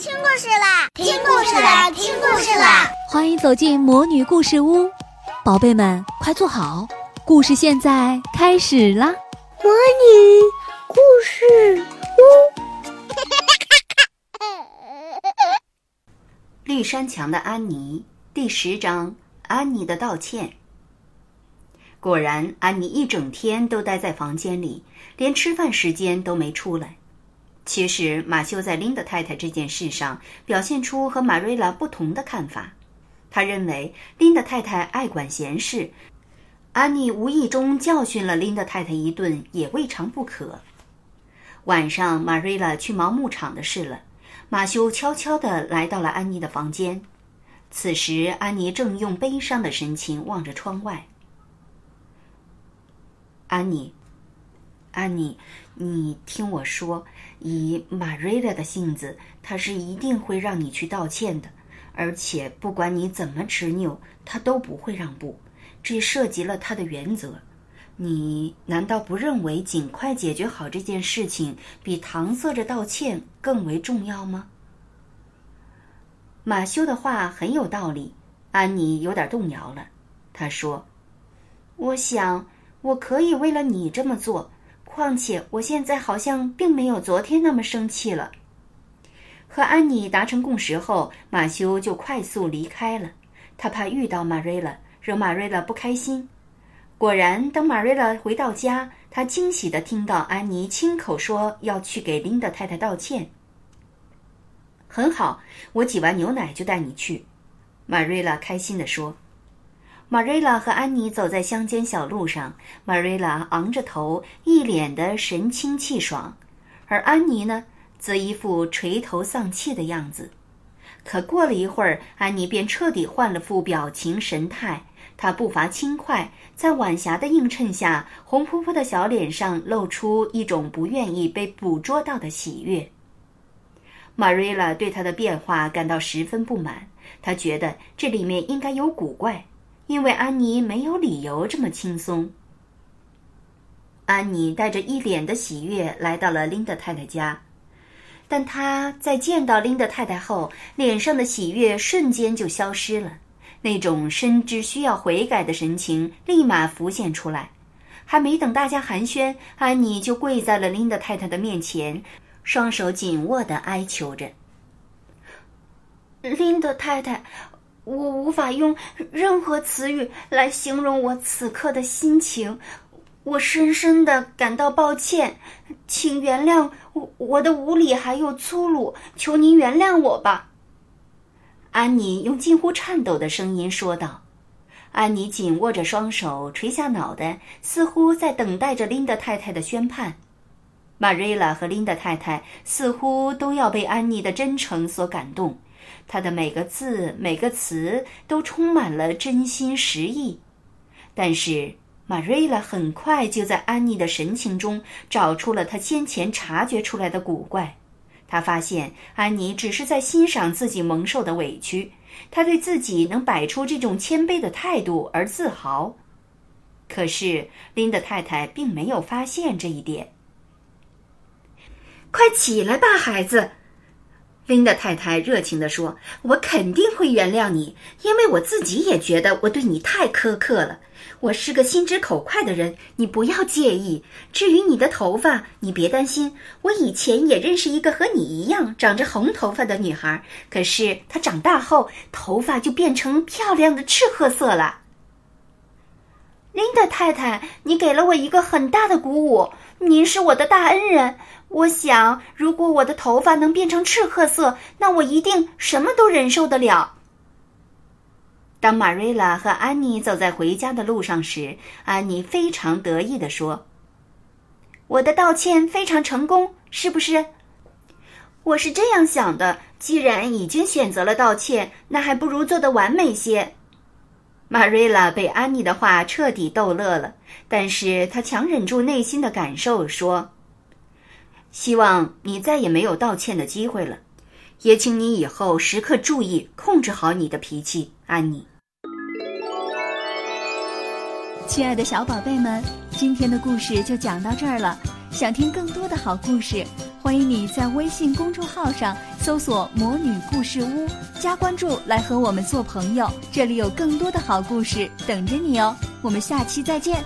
听故事啦！听故事啦！听故事啦！欢迎走进魔女故事屋，宝贝们快坐好，故事现在开始啦！魔女故事屋，绿山墙的安妮第十章：安妮的道歉。果然，安妮一整天都待在房间里，连吃饭时间都没出来。其实，马修在琳达太太这件事上表现出和玛瑞拉不同的看法。他认为琳达太太爱管闲事，安妮无意中教训了琳达太太一顿也未尝不可。晚上，玛瑞拉去忙牧场的事了，马修悄悄地来到了安妮的房间。此时，安妮正用悲伤的神情望着窗外。安妮。安妮，你听我说，以玛瑞拉的性子，她是一定会让你去道歉的。而且不管你怎么执拗，她都不会让步。这涉及了她的原则。你难道不认为尽快解决好这件事情，比搪塞着道歉更为重要吗？马修的话很有道理。安妮有点动摇了。她说：“我想，我可以为了你这么做。”况且，我现在好像并没有昨天那么生气了。和安妮达成共识后，马修就快速离开了。他怕遇到玛瑞拉，惹玛瑞拉不开心。果然，等玛瑞拉回到家，他惊喜地听到安妮亲口说要去给琳达太太道歉。很好，我挤完牛奶就带你去。玛瑞拉开心地说。玛瑞拉和安妮走在乡间小路上，玛瑞拉昂着头，一脸的神清气爽，而安妮呢，则一副垂头丧气的样子。可过了一会儿，安妮便彻底换了副表情神态，她步伐轻快，在晚霞的映衬下，红扑扑的小脸上露出一种不愿意被捕捉到的喜悦。玛瑞拉对她的变化感到十分不满，她觉得这里面应该有古怪。因为安妮没有理由这么轻松。安妮带着一脸的喜悦来到了琳达太太家，但她在见到琳达太太后，脸上的喜悦瞬间就消失了，那种深知需要悔改的神情立马浮现出来。还没等大家寒暄，安妮就跪在了琳达太太的面前，双手紧握的哀求着：“琳达太太。”我无法用任何词语来形容我此刻的心情，我深深的感到抱歉，请原谅我我的无礼还有粗鲁，求您原谅我吧。安妮用近乎颤抖的声音说道。安妮紧握着双手，垂下脑袋，似乎在等待着琳达太太的宣判。玛瑞拉和琳达太太似乎都要被安妮的真诚所感动。他的每个字、每个词都充满了真心实意，但是玛瑞拉很快就在安妮的神情中找出了他先前察觉出来的古怪。他发现安妮只是在欣赏自己蒙受的委屈，他对自己能摆出这种谦卑的态度而自豪。可是琳达太太并没有发现这一点。快起来吧，孩子。琳达太太热情地说：“我肯定会原谅你，因为我自己也觉得我对你太苛刻了。我是个心直口快的人，你不要介意。至于你的头发，你别担心。我以前也认识一个和你一样长着红头发的女孩，可是她长大后头发就变成漂亮的赤褐色了。”琳达太太，你给了我一个很大的鼓舞，您是我的大恩人。我想，如果我的头发能变成赤褐色，那我一定什么都忍受得了。当玛瑞拉和安妮走在回家的路上时，安妮非常得意地说：“我的道歉非常成功，是不是？”我是这样想的。既然已经选择了道歉，那还不如做得完美些。玛瑞拉被安妮的话彻底逗乐了，但是她强忍住内心的感受说。希望你再也没有道歉的机会了，也请你以后时刻注意控制好你的脾气，安妮。亲爱的小宝贝们，今天的故事就讲到这儿了。想听更多的好故事，欢迎你在微信公众号上搜索“魔女故事屋”，加关注来和我们做朋友。这里有更多的好故事等着你哦。我们下期再见。